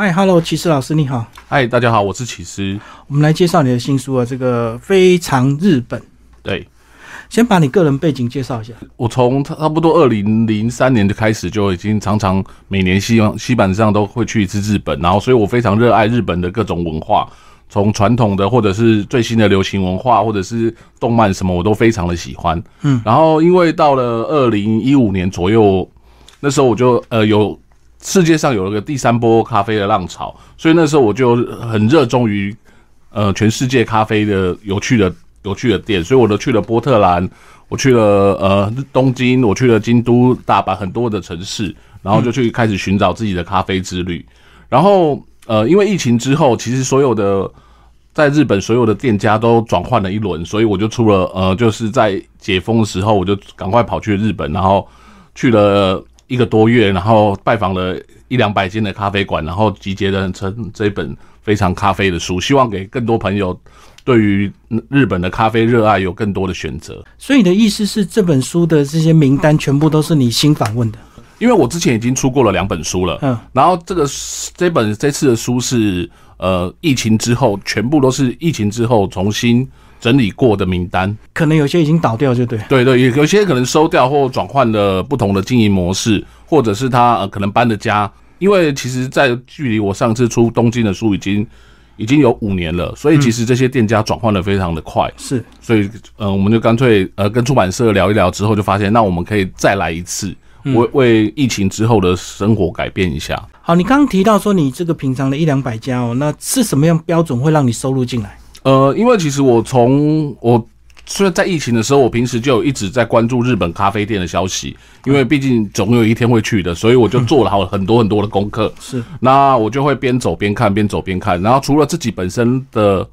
嗨，Hello，骑士老师你好。嗨，大家好，我是骑士。我们来介绍你的新书啊，这个非常日本。对，先把你个人背景介绍一下。我从差不多二零零三年就开始，就已经常常每年希望基本上都会去一次日本，然后所以我非常热爱日本的各种文化，从传统的或者是最新的流行文化，或者是动漫什么，我都非常的喜欢。嗯，然后因为到了二零一五年左右，那时候我就呃有。世界上有了个第三波咖啡的浪潮，所以那时候我就很热衷于呃全世界咖啡的有趣的有趣的店，所以我都去了波特兰，我去了呃东京，我去了京都、大阪很多的城市，然后就去开始寻找自己的咖啡之旅。然后呃因为疫情之后，其实所有的在日本所有的店家都转换了一轮，所以我就出了呃就是在解封的时候，我就赶快跑去日本，然后去了。一个多月，然后拜访了一两百间的咖啡馆，然后集结了成这本非常咖啡的书，希望给更多朋友对于日本的咖啡热爱有更多的选择。所以你的意思是，这本书的这些名单全部都是你新访问的？因为我之前已经出过了两本书了，嗯，然后这个这本这次的书是呃疫情之后，全部都是疫情之后重新。整理过的名单，可能有些已经倒掉，就对。对对，有有些可能收掉或转换了不同的经营模式，或者是他呃可能搬的家。因为其实，在距离我上次出东京的书已经已经有五年了，所以其实这些店家转换的非常的快。是，所以呃，我们就干脆呃跟出版社聊一聊之后，就发现那我们可以再来一次，为为疫情之后的生活改变一下。好，你刚刚提到说你这个平常的一两百家哦，那是什么样标准会让你收入进来？呃，因为其实我从我虽然在疫情的时候，我平时就有一直在关注日本咖啡店的消息，因为毕竟总有一天会去的，所以我就做了好很多很多的功课。是，那我就会边走边看，边走边看。然后除了自己本身的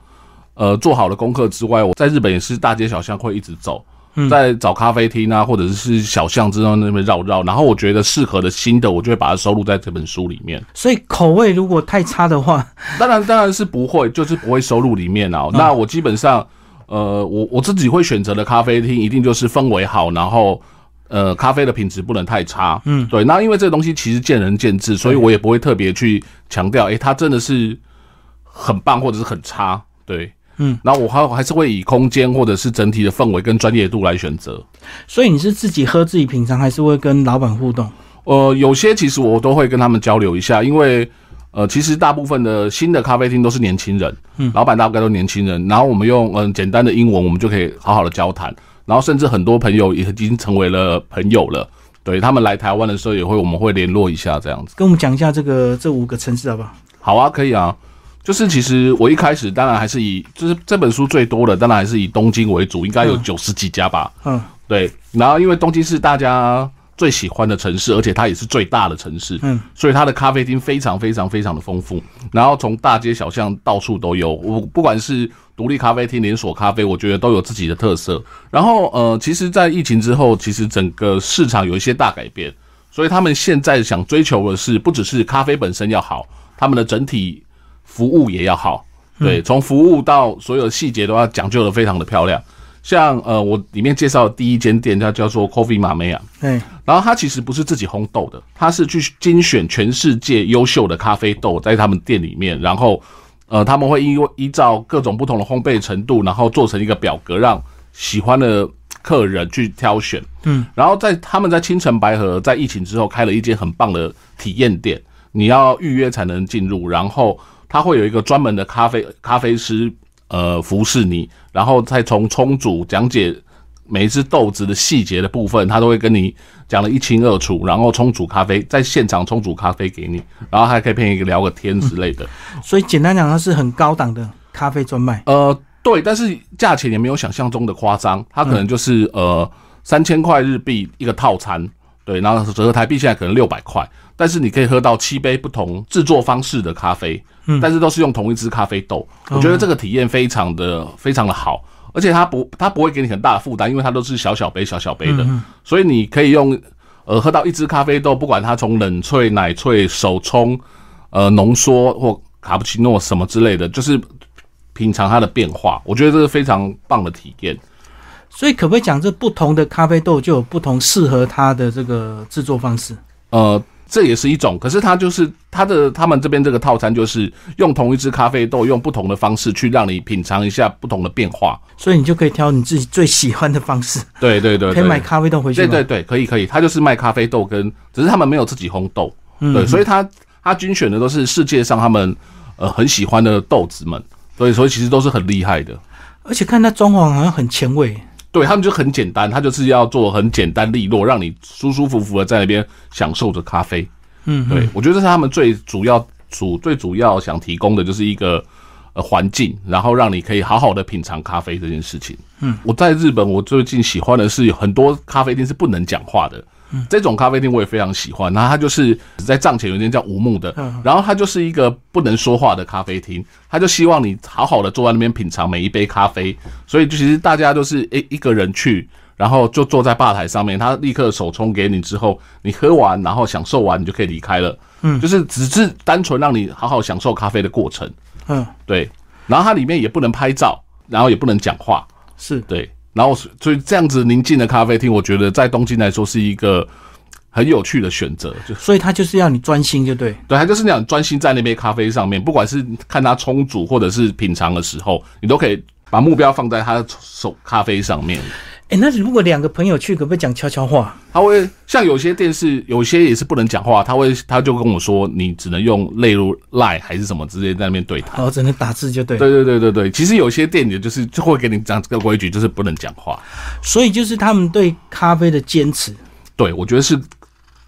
呃做好的功课之外，我在日本也是大街小巷会一直走。在找咖啡厅啊，或者是小巷之中那边绕绕，然后我觉得适合的新的，我就会把它收录在这本书里面。所以口味如果太差的话，当然当然是不会，就是不会收录里面啊。那我基本上，呃，我我自己会选择的咖啡厅，一定就是氛围好，然后呃，咖啡的品质不能太差。嗯，对。那因为这个东西其实见仁见智，所以我也不会特别去强调，哎，它真的是很棒或者是很差。对。嗯，那我还还是会以空间或者是整体的氛围跟专业度来选择。所以你是自己喝自己品尝，还是会跟老板互动？呃，有些其实我都会跟他们交流一下，因为呃，其实大部分的新的咖啡厅都是年轻人，嗯，老板大概都年轻人，然后我们用嗯简单的英文，我们就可以好好的交谈，然后甚至很多朋友也已经成为了朋友了。对他们来台湾的时候，也会我们会联络一下这样子。跟我们讲一下这个这五个城市好不好？好啊，可以啊。就是其实我一开始当然还是以就是这本书最多的当然还是以东京为主，应该有九十几家吧。嗯，对。然后因为东京是大家最喜欢的城市，而且它也是最大的城市，嗯，所以它的咖啡厅非常非常非常的丰富。然后从大街小巷到处都有，我不管是独立咖啡厅、连锁咖啡，我觉得都有自己的特色。然后呃，其实，在疫情之后，其实整个市场有一些大改变，所以他们现在想追求的是不只是咖啡本身要好，他们的整体。服务也要好，对，从服务到所有细节都要讲究的非常的漂亮。像呃，我里面介绍的第一间店，它叫做 Coffee 马梅亚，对，然后它其实不是自己烘豆的，它是去精选全世界优秀的咖啡豆在他们店里面，然后呃，他们会依依照各种不同的烘焙程度，然后做成一个表格，让喜欢的客人去挑选。嗯，然后在他们在青城白河在疫情之后开了一间很棒的体验店，你要预约才能进入，然后。他会有一个专门的咖啡咖啡师，呃，服侍你，然后再从冲煮讲解每一只豆子的细节的部分，他都会跟你讲的一清二楚。然后冲煮咖啡，在现场冲煮咖啡给你，然后还可以陪你聊个天之类的。所以简单讲，它是很高档的咖啡专卖。呃，对，但是价钱也没有想象中的夸张，它可能就是呃三千块日币一个套餐，对，然后折合台币现在可能六百块。但是你可以喝到七杯不同制作方式的咖啡，嗯，但是都是用同一支咖啡豆，我觉得这个体验非常的非常的好，而且它不它不会给你很大的负担，因为它都是小小杯小小杯的，所以你可以用呃喝到一支咖啡豆，不管它从冷萃、奶萃、手冲、呃浓缩或卡布奇诺什么之类的，就是品尝它的变化，我觉得这是非常棒的体验。所以可不可以讲，这不同的咖啡豆就有不同适合它的这个制作方式？呃，这也是一种。可是它就是它的他们这边这个套餐就是用同一只咖啡豆，用不同的方式去让你品尝一下不同的变化，所以你就可以挑你自己最喜欢的方式。对对对，可以买咖啡豆回去。对对对，可以可以，他就是卖咖啡豆跟，只是他们没有自己烘豆，对，所以他他均选的都是世界上他们呃很喜欢的豆子们，所以所以其实都是很厉害的。而且看它装潢好像很前卫。对他们就很简单，他就是要做很简单利落，让你舒舒服服的在那边享受着咖啡。嗯，对我觉得这是他们最主要主最主要想提供的就是一个呃环境，然后让你可以好好的品尝咖啡这件事情。嗯，我在日本，我最近喜欢的是很多咖啡店是不能讲话的。这种咖啡厅我也非常喜欢，然后它就是在帐前有一间叫无木的，然后它就是一个不能说话的咖啡厅，他就希望你好好的坐在那边品尝每一杯咖啡，所以就其实大家都是一一个人去，然后就坐在吧台上面，他立刻手冲给你之后，你喝完然后享受完你就可以离开了，嗯，就是只是单纯让你好好享受咖啡的过程，嗯，对，然后它里面也不能拍照，然后也不能讲话，是。对。然后，所以这样子宁静的咖啡厅，我觉得在东京来说是一个很有趣的选择。就所以，他就是要你专心，就对。对，他就是那样专心在那杯咖啡上面，不管是看他冲煮或者是品尝的时候，你都可以把目标放在他的手咖啡上面。哎，那如果两个朋友去，可不可以讲悄悄话？他会像有些电视，有些也是不能讲话。他会，他就跟我说，你只能用例如赖还是什么，直接在那边对谈。哦，只能打字就对。对对对对对，其实有些店也就是就会给你讲这个规矩，就是不能讲话。所以就是他们对咖啡的坚持。对，我觉得是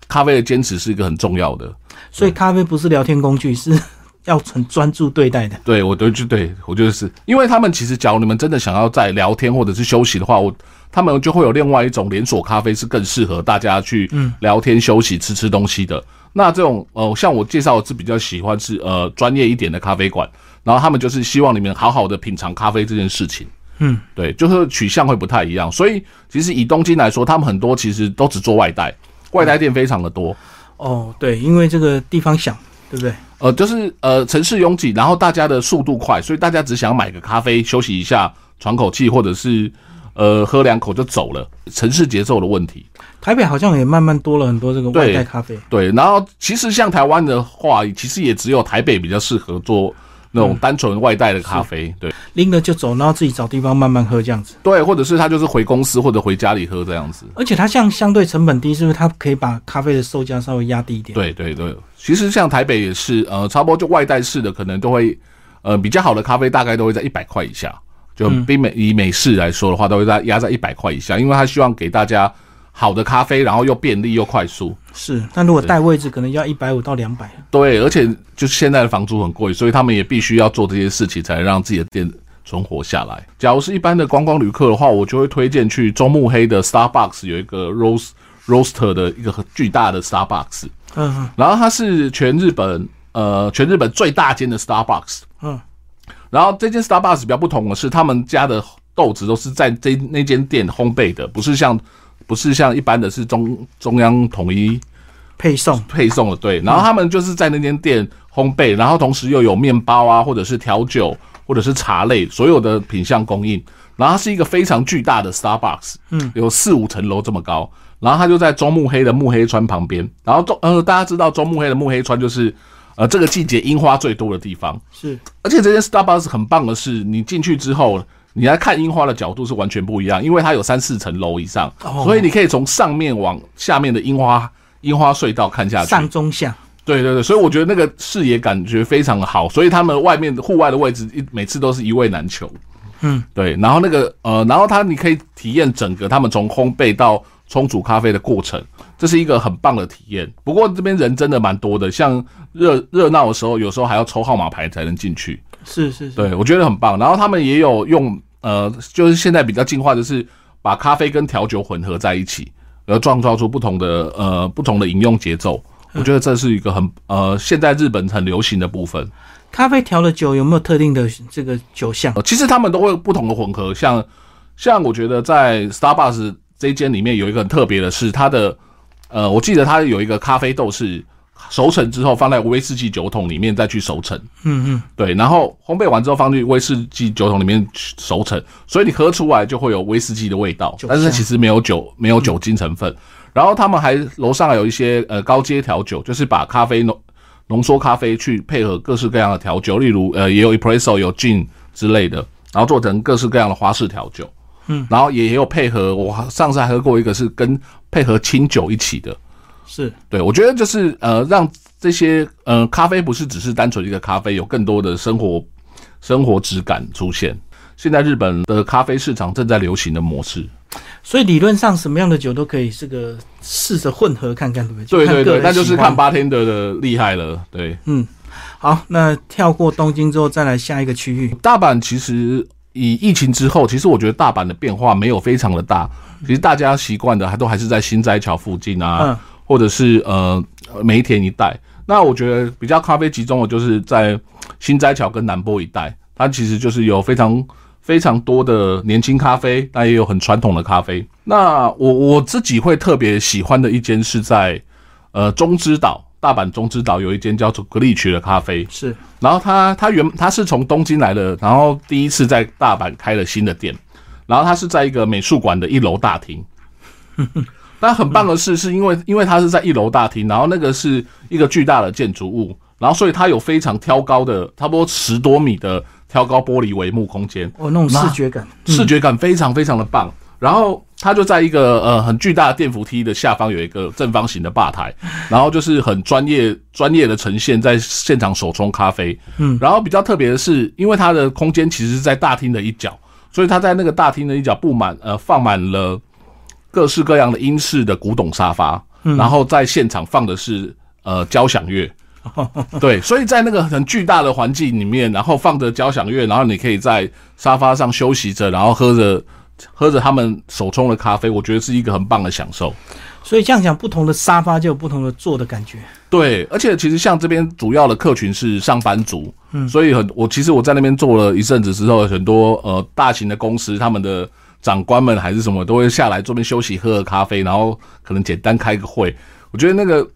咖啡的坚持是一个很重要的。所以咖啡不是聊天工具，是 要很专注对待的。对，我都就对我觉得是因为他们其实，假如你们真的想要在聊天或者是休息的话，我。他们就会有另外一种连锁咖啡，是更适合大家去聊天、休息、吃吃东西的。那这种呃，像我介绍是比较喜欢是呃专业一点的咖啡馆，然后他们就是希望你们好好的品尝咖啡这件事情。嗯，对，就是取向会不太一样。所以其实以东京来说，他们很多其实都只做外带，外带店非常的多。哦，对，因为这个地方小，对不对？呃，就是呃城市拥挤，然后大家的速度快，所以大家只想买个咖啡休息一下、喘口气，或者是。呃，喝两口就走了，城市节奏的问题。台北好像也慢慢多了很多这个外带咖啡。对，然后其实像台湾的话，其实也只有台北比较适合做那种单纯外带的咖啡。对，拎了就走，然后自己找地方慢慢喝这样子。对，或者是他就是回公司或者回家里喝这样子。而且它像相对成本低，是不是？它可以把咖啡的售价稍微压低一点。对对对，其实像台北也是，呃，差不多就外带式的，可能都会，呃，比较好的咖啡大概都会在一百块以下。就比美以美式来说的话，都会在压在一百块以下，因为他希望给大家好的咖啡，然后又便利又快速。是，但如果带位置，可能要一百五到两百。对，而且就是现在的房租很贵，所以他们也必须要做这些事情，才能让自己的店存活下来。假如是一般的观光旅客的话，我就会推荐去中目黑的 Starbucks 有一个 Rose Roaster 的一个很巨大的 Starbucks。嗯，然后它是全日本呃全日本最大间的 Starbucks。嗯。然后这间 Starbucks 比较不同的是，他们家的豆子都是在这那间店烘焙的，不是像不是像一般的是中中央统一配送配送的。对，然后他们就是在那间店烘焙，然后同时又有面包啊，或者是调酒，或者是茶类，所有的品相供应。然后它是一个非常巨大的 Starbucks，嗯，有四五层楼这么高。然后它就在中目黑的目黑川旁边。然后中呃，大家知道中目黑的目黑川就是。呃，这个季节樱花最多的地方。是，而且这间 Starbucks 很棒的是，你进去之后，你来看樱花的角度是完全不一样，因为它有三四层楼以上，所以你可以从上面往下面的樱花樱花隧道看下去，上中下，对对对，所以我觉得那个视野感觉非常好，所以他们外面户外的位置一每次都是一位难求，嗯，对，然后那个呃，然后它你可以体验整个他们从烘焙到冲煮咖啡的过程。这是一个很棒的体验，不过这边人真的蛮多的，像热热闹的时候，有时候还要抽号码牌才能进去。是是是，对我觉得很棒。然后他们也有用呃，就是现在比较进化的是把咖啡跟调酒混合在一起，而创造出不同的呃不同的饮用节奏。我觉得这是一个很呃现在日本很流行的部分。咖啡调的酒有没有特定的这个酒项？其实他们都会不同的混合，像像我觉得在 Starbucks 这间里面有一个很特别的是它的。呃，我记得它有一个咖啡豆是熟成之后放在威士忌酒桶里面再去熟成，嗯嗯，对，然后烘焙完之后放进威士忌酒桶里面熟成，所以你喝出来就会有威士忌的味道，但是其实没有酒，没有酒精成分。然后他们还楼上还有一些呃高阶调酒，就是把咖啡浓浓缩咖啡去配合各式各样的调酒，例如呃也有 espresso 有 gin 之类的，然后做成各式各样的花式调酒。嗯，然后也有配合，我上次还喝过一个是跟配合清酒一起的。是对，我觉得就是呃让这些呃咖啡不是只是单纯一个咖啡，有更多的生活生活质感出现。现在日本的咖啡市场正在流行的模式。所以理论上什么样的酒都可以，这个试着混合看看，对不对？对对对，那就是看八天的的厉害了。对，嗯，好，那跳过东京之后，再来下一个区域。大阪其实以疫情之后，其实我觉得大阪的变化没有非常的大。其实大家习惯的还都还是在新斋桥附近啊，或者是呃梅田一带。那我觉得比较咖啡集中的就是在新斋桥跟南波一带，它其实就是有非常。非常多的年轻咖啡，但也有很传统的咖啡。那我我自己会特别喜欢的一间是在呃中之岛，大阪中之岛有一间叫做格力曲的咖啡。是，然后他他原他是从东京来的，然后第一次在大阪开了新的店，然后他是在一个美术馆的一楼大厅。但很棒的是，是因为因为它是在一楼大厅，然后那个是一个巨大的建筑物，然后所以它有非常挑高的，差不多十多米的。挑高玻璃帷幕空间，哦，那种视觉感，视觉感非常非常的棒。然后他就在一个呃很巨大的电扶梯的下方有一个正方形的吧台，然后就是很专业专业的呈现，在现场手冲咖啡。嗯，然后比较特别的是，因为它的空间其实是在大厅的一角，所以他在那个大厅的一角布满呃放满了各式各样的英式的古董沙发，然后在现场放的是呃交响乐。对，所以在那个很巨大的环境里面，然后放着交响乐，然后你可以在沙发上休息着，然后喝着喝着他们手冲的咖啡，我觉得是一个很棒的享受。所以这样讲，不同的沙发就有不同的坐的感觉。对，而且其实像这边主要的客群是上班族，嗯，所以很我其实我在那边坐了一阵子之后，很多呃大型的公司他们的长官们还是什么都会下来这边休息喝喝咖啡，然后可能简单开个会。我觉得那个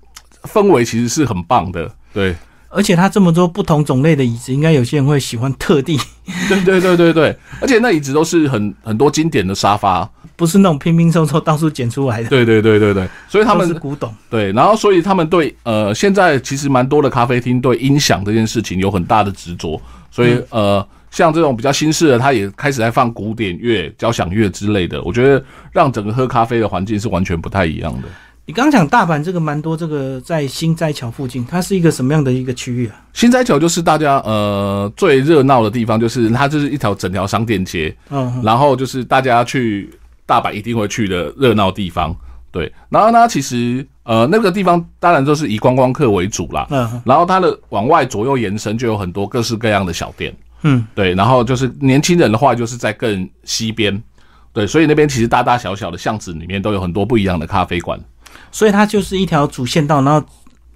氛围其实是很棒的。对，而且它这么多不同种类的椅子，应该有些人会喜欢特地。对对对对对，而且那椅子都是很很多经典的沙发，不是那种拼拼凑凑到处捡出来的。对对对对对，所以他们是古董。对，然后所以他们对呃，现在其实蛮多的咖啡厅对音响这件事情有很大的执着，所以呃，像这种比较新式的，他也开始在放古典乐、交响乐之类的。我觉得让整个喝咖啡的环境是完全不太一样的。你刚讲大阪这个蛮多，这个在新斋桥附近，它是一个什么样的一个区域啊？新斋桥就是大家呃最热闹的地方，就是它就是一条整条商店街，嗯，然后就是大家去大阪一定会去的热闹地方，对。然后呢，其实呃那个地方当然都是以观光客为主啦，嗯，然后它的往外左右延伸就有很多各式各样的小店，嗯，对。然后就是年轻人的话，就是在更西边，对，所以那边其实大大小小的巷子里面都有很多不一样的咖啡馆。所以它就是一条主线道，然后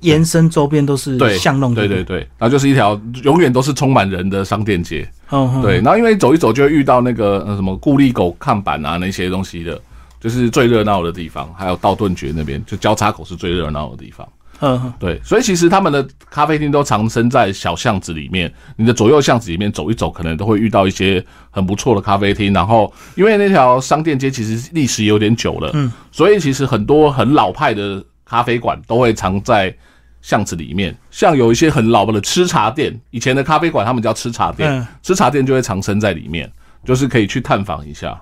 延伸周边都是巷弄，对对对，然后就是一条永远都是充满人的商店街。对，然后因为走一走就会遇到那个呃什么固力狗看板啊那些东西的，就是最热闹的地方。还有道顿崛那边，就交叉口是最热闹的地方。嗯，对，所以其实他们的咖啡厅都藏身在小巷子里面。你的左右巷子里面走一走，可能都会遇到一些很不错的咖啡厅。然后，因为那条商店街其实历史有点久了，嗯，所以其实很多很老派的咖啡馆都会藏在巷子里面。像有一些很老的吃茶店，以前的咖啡馆他们叫吃茶店，吃茶店就会藏身在里面，就是可以去探访一下。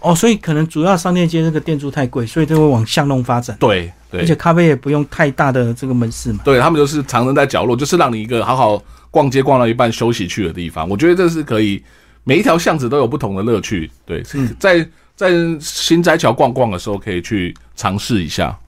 哦，所以可能主要商店街那个店租太贵，所以就会往巷弄发展。对对，而且咖啡也不用太大的这个门市嘛。对他们就是藏身在角落，就是让你一个好好逛街逛到一半休息去的地方。我觉得这是可以，每一条巷子都有不同的乐趣。对，在在新斋桥逛逛的时候，可以去尝试一下。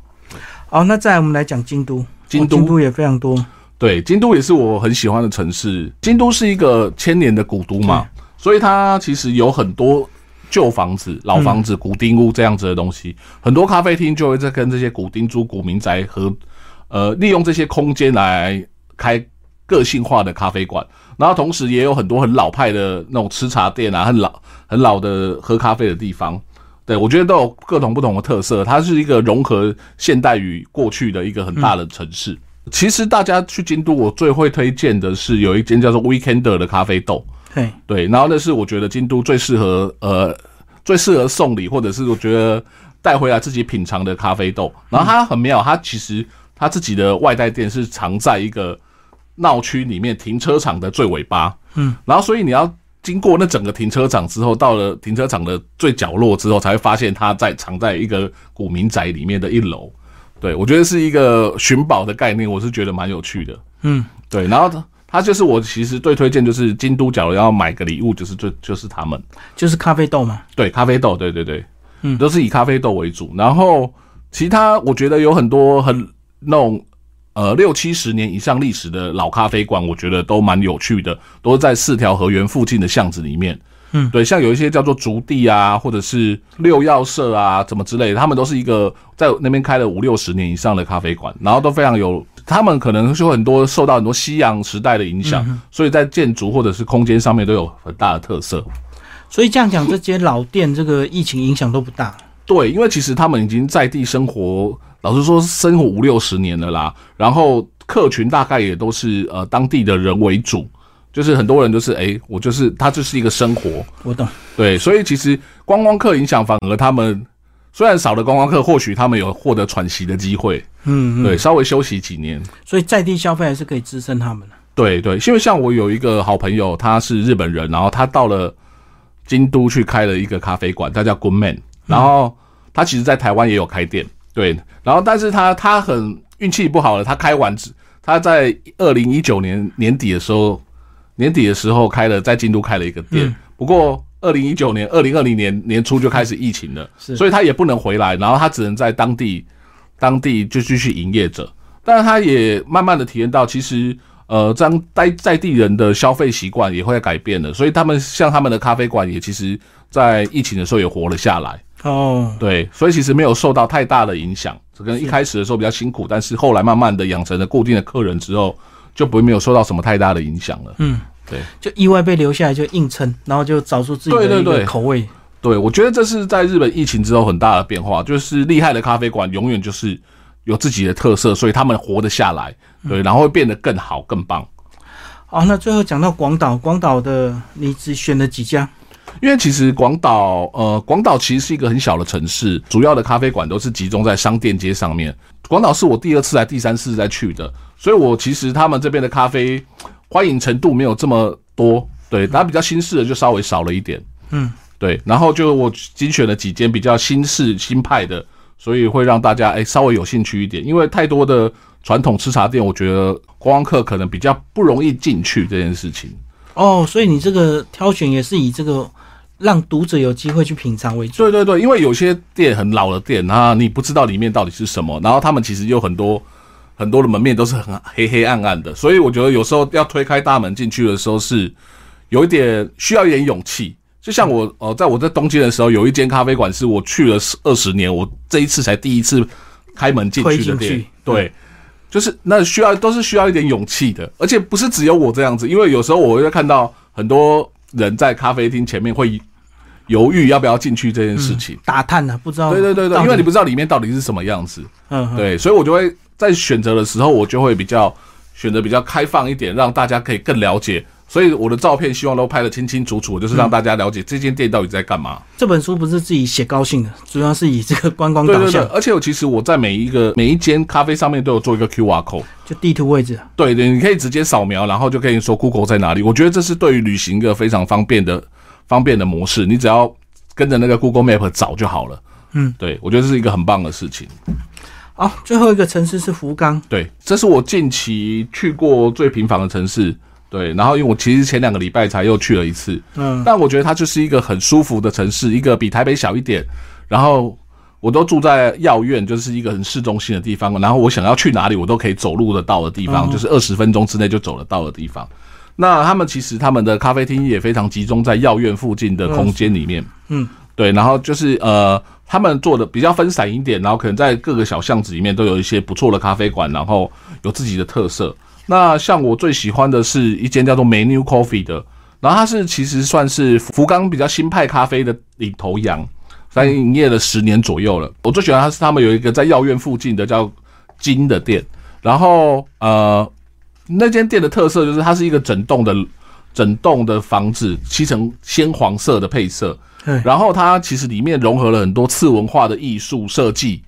好，那再来我们来讲京都，京都也非常多。对，京都也是我很喜欢的城市。京都是一个千年的古都嘛，所以它其实有很多。旧房子、老房子、古丁屋这样子的东西，很多咖啡厅就会在跟这些古丁租、古民宅和呃利用这些空间来开个性化的咖啡馆，然后同时也有很多很老派的那种吃茶店啊，很老很老的喝咖啡的地方。对我觉得都有各种不同的特色，它是一个融合现代与过去的一个很大的城市。其实大家去京都，我最会推荐的是有一间叫做 Weekender 的咖啡豆。对对，然后那是我觉得京都最适合呃最适合送礼，或者是我觉得带回来自己品尝的咖啡豆。然后它很妙，它其实它自己的外带店是藏在一个闹区里面停车场的最尾巴。嗯，然后所以你要经过那整个停车场之后，到了停车场的最角落之后，才会发现它在藏在一个古民宅里面的一楼。对我觉得是一个寻宝的概念，我是觉得蛮有趣的。嗯，对，然后。他就是我，其实最推荐就是京都，假如要买个礼物，就是最就是他们，就是咖啡豆嘛。对，咖啡豆，对对对，嗯，都是以咖啡豆为主。然后其他我觉得有很多很那种呃六七十年以上历史的老咖啡馆，我觉得都蛮有趣的，都是在四条河源附近的巷子里面。嗯，对，像有一些叫做竹地啊，或者是六曜社啊，怎么之类的，他们都是一个在那边开了五六十年以上的咖啡馆，然后都非常有。他们可能就很多受到很多西洋时代的影响，所以在建筑或者是空间上面都有很大的特色。所以这样讲，这些老店这个疫情影响都不大。对，因为其实他们已经在地生活，老实说生活五六十年了啦。然后客群大概也都是呃当地的人为主，就是很多人就是哎，我就是他就是一个生活。我懂。对，所以其实观光客影响反而他们。虽然少了观光客，或许他们有获得喘息的机会。嗯，对，稍微休息几年，所以在地消费还是可以支撑他们的。对对，因为像我有一个好朋友，他是日本人，然后他到了京都去开了一个咖啡馆，他叫 Good Man。然后他其实在台湾也有开店，对。然后但是他他很运气不好了，他开完他在二零一九年年底的时候，年底的时候开了在京都开了一个店，不过。二零一九年、二零二零年年初就开始疫情了，所以他也不能回来，然后他只能在当地，当地就继续营业着。但是他也慢慢的体验到，其实呃，这样待在地人的消费习惯也会改变的，所以他们像他们的咖啡馆也其实，在疫情的时候也活了下来。哦，对，所以其实没有受到太大的影响，可能一开始的时候比较辛苦，但是后来慢慢的养成了固定的客人之后，就不会没有受到什么太大的影响了。嗯。对，就意外被留下来就硬撑，然后就找出自己的一个口味。对，我觉得这是在日本疫情之后很大的变化，就是厉害的咖啡馆永远就是有自己的特色，所以他们活得下来。对，然后会变得更好、更棒。好，那最后讲到广岛，广岛的你只选了几家？因为其实广岛，呃，广岛其实是一个很小的城市，主要的咖啡馆都是集中在商店街上面。广岛是我第二次来，第三次再去的，所以我其实他们这边的咖啡。欢迎程度没有这么多，对，它比较新式的就稍微少了一点，嗯，对，然后就我精选了几间比较新式新派的，所以会让大家哎稍微有兴趣一点，因为太多的传统吃茶店，我觉得观光客可能比较不容易进去这件事情。哦，所以你这个挑选也是以这个让读者有机会去品尝为主。对对对，因为有些店很老的店啊，你不知道里面到底是什么，然后他们其实有很多。很多的门面都是很黑黑暗暗的，所以我觉得有时候要推开大门进去的时候是有一点需要一点勇气。就像我呃，在我在东京的时候，有一间咖啡馆是我去了二十年，我这一次才第一次开门进去的店。对，就是那需要都是需要一点勇气的，而且不是只有我这样子，因为有时候我会看到很多人在咖啡厅前面会犹豫要不要进去这件事情，打探呢，不知道。对对对对，因为你不知道里面到底是什么样子。嗯，对，所以我就会。在选择的时候，我就会比较选择比较开放一点，让大家可以更了解。所以我的照片希望都拍得清清楚楚，就是让大家了解这间店到底在干嘛。这本书不是自己写高兴的，主要是以这个观光导向。对对对，而且我其实我在每一个每一间咖啡上面都有做一个 Q R code，就地图位置。对对，你可以直接扫描，然后就可以说 Google 在哪里。我觉得这是对于旅行一个非常方便的方便的模式。你只要跟着那个 Google Map 找就好了。嗯，对，我觉得这是一个很棒的事情。好，最后一个城市是福冈。对，这是我近期去过最频繁的城市。对，然后因为我其实前两个礼拜才又去了一次。嗯，但我觉得它就是一个很舒服的城市，一个比台北小一点。然后我都住在药院，就是一个很市中心的地方。然后我想要去哪里，我都可以走路的到的地方，就是二十分钟之内就走得到的地方。那他们其实他们的咖啡厅也非常集中在药院附近的空间里面。嗯，对，然后就是呃。他们做的比较分散一点，然后可能在各个小巷子里面都有一些不错的咖啡馆，然后有自己的特色。那像我最喜欢的是一间叫做 Menu Coffee 的，然后它是其实算是福冈比较新派咖啡的领头羊，在营业了十年左右了。我最喜欢它是他们有一个在药院附近的叫金的店，然后呃那间店的特色就是它是一个整栋的整栋的房子漆成鲜黄色的配色，对，然后它其实里面融合了很多次文化的艺术设计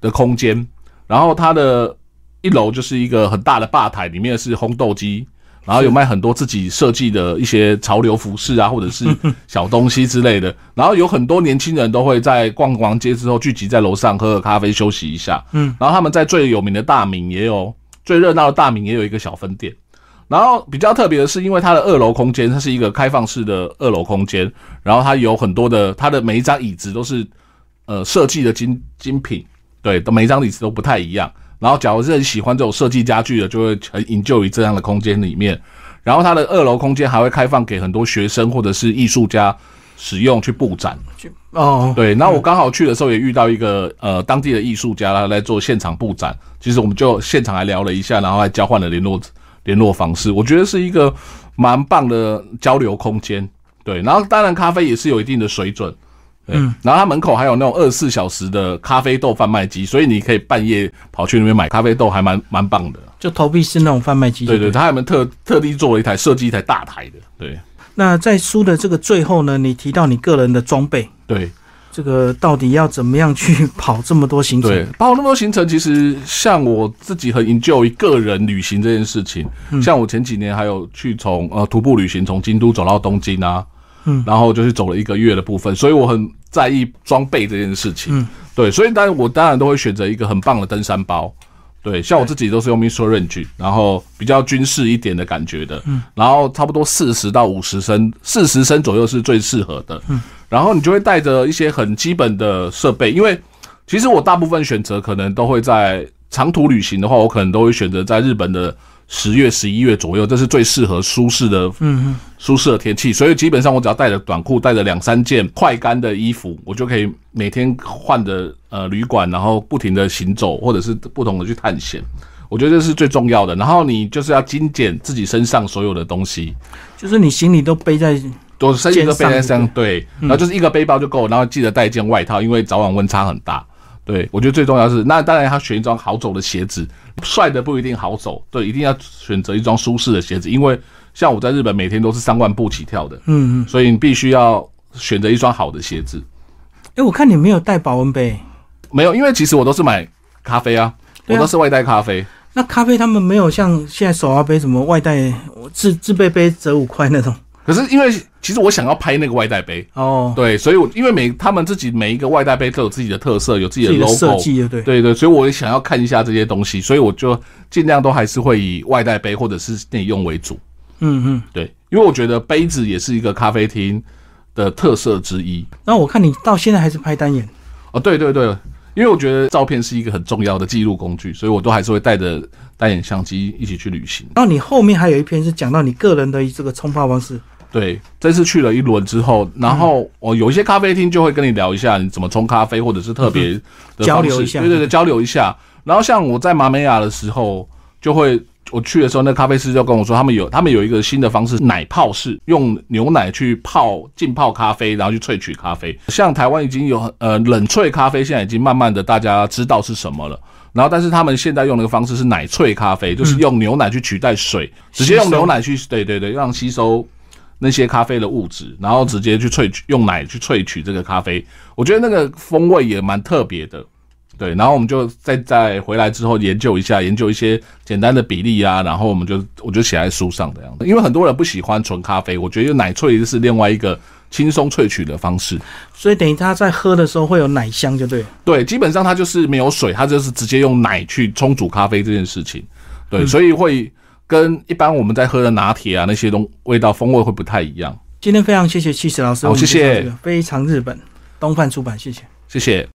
的空间，然后它的一楼就是一个很大的吧台，里面是烘豆机，然后有卖很多自己设计的一些潮流服饰啊，或者是小东西之类的，然后有很多年轻人都会在逛完街之后聚集在楼上喝喝咖啡休息一下，嗯，然后他们在最有名的大名也有最热闹的大名也有一个小分店。然后比较特别的是，因为它的二楼空间，它是一个开放式的二楼空间，然后它有很多的，它的每一张椅子都是呃设计的精精品，对，每一张椅子都不太一样。然后，假如是很喜欢这种设计家具的，就会很营救于这样的空间里面。然后，它的二楼空间还会开放给很多学生或者是艺术家使用去布展。哦，对。那我刚好去的时候也遇到一个呃当地的艺术家，他来做现场布展。其实我们就现场还聊了一下，然后还交换了联络。联络方式，我觉得是一个蛮棒的交流空间。对，然后当然咖啡也是有一定的水准。嗯，然后它门口还有那种二十四小时的咖啡豆贩卖机，所以你可以半夜跑去那边买咖啡豆，还蛮蛮棒的。就投币式那种贩卖机。对对，他们特特地做了一台设计一台大台的。对。那在书的这个最后呢，你提到你个人的装备。对。这个到底要怎么样去 跑这么多行程？对，跑那么多行程，其实像我自己很研究一个人旅行这件事情。像我前几年还有去从呃徒步旅行，从京都走到东京啊，嗯，然后就是走了一个月的部分，所以我很在意装备这件事情。嗯，对，所以当然我当然都会选择一个很棒的登山包。对，像我自己都是用 Mistral Range，然后比较军事一点的感觉的，嗯，然后差不多四十到五十升，四十升左右是最适合的，嗯，然后你就会带着一些很基本的设备，因为其实我大部分选择可能都会在长途旅行的话，我可能都会选择在日本的。十月、十一月左右，这是最适合舒适的、嗯舒适的天气。所以基本上，我只要带着短裤，带着两三件快干的衣服，我就可以每天换的呃旅馆，然后不停的行走，或者是不同的去探险。我觉得这是最重要的。然后你就是要精简自己身上所有的东西，就是你行李都背在，都身一个背在身上，对，然后就是一个背包就够，然后记得带一件外套，因为早晚温差很大。对，我觉得最重要是，那当然要选一双好走的鞋子，帅的不一定好走，对，一定要选择一双舒适的鞋子，因为像我在日本每天都是三万步起跳的，嗯嗯，所以你必须要选择一双好的鞋子。哎，我看你没有带保温杯，没有，因为其实我都是买咖啡啊，我都是外带咖啡。那咖啡他们没有像现在手摇杯什么外带自自备杯折五块那种。可是因为其实我想要拍那个外带杯哦，对，所以我因为每他们自己每一个外带杯都有自己的特色，有自己的 logo 设计对对对，所以我也想要看一下这些东西，所以我就尽量都还是会以外带杯或者是内用为主。嗯嗯，对，因为我觉得杯子也是一个咖啡厅的特色之一。那我看你到现在还是拍单眼哦，对对对，因为我觉得照片是一个很重要的记录工具，所以我都还是会带着单眼相机一起去旅行。然后你后面还有一篇是讲到你个人的这个冲泡方式。对，这次去了一轮之后，然后我有一些咖啡厅就会跟你聊一下你怎么冲咖啡，或者是特别交流一下，对对对，交流一下。然后像我在马美亚的时候，就会我去的时候，那咖啡师就跟我说，他们有他们有一个新的方式，奶泡式，用牛奶去泡浸泡咖啡，然后去萃取咖啡。像台湾已经有呃冷萃咖啡，现在已经慢慢的大家知道是什么了。然后但是他们现在用的方式是奶萃咖啡，就是用牛奶去取代水，直接用牛奶去，对对对，让吸收。那些咖啡的物质，然后直接去萃取，用奶去萃取这个咖啡，我觉得那个风味也蛮特别的，对。然后我们就再再回来之后研究一下，研究一些简单的比例啊，然后我们就我就写在书上的样子。因为很多人不喜欢纯咖啡，我觉得奶萃是另外一个轻松萃取的方式。所以等于他在喝的时候会有奶香，就对。对，基本上它就是没有水，它就是直接用奶去冲煮咖啡这件事情。对，所以会。跟一般我们在喝的拿铁啊那些东味道风味会不太一样。今天非常谢谢七石老师，好谢谢，非常日本东贩出版，谢谢，谢谢。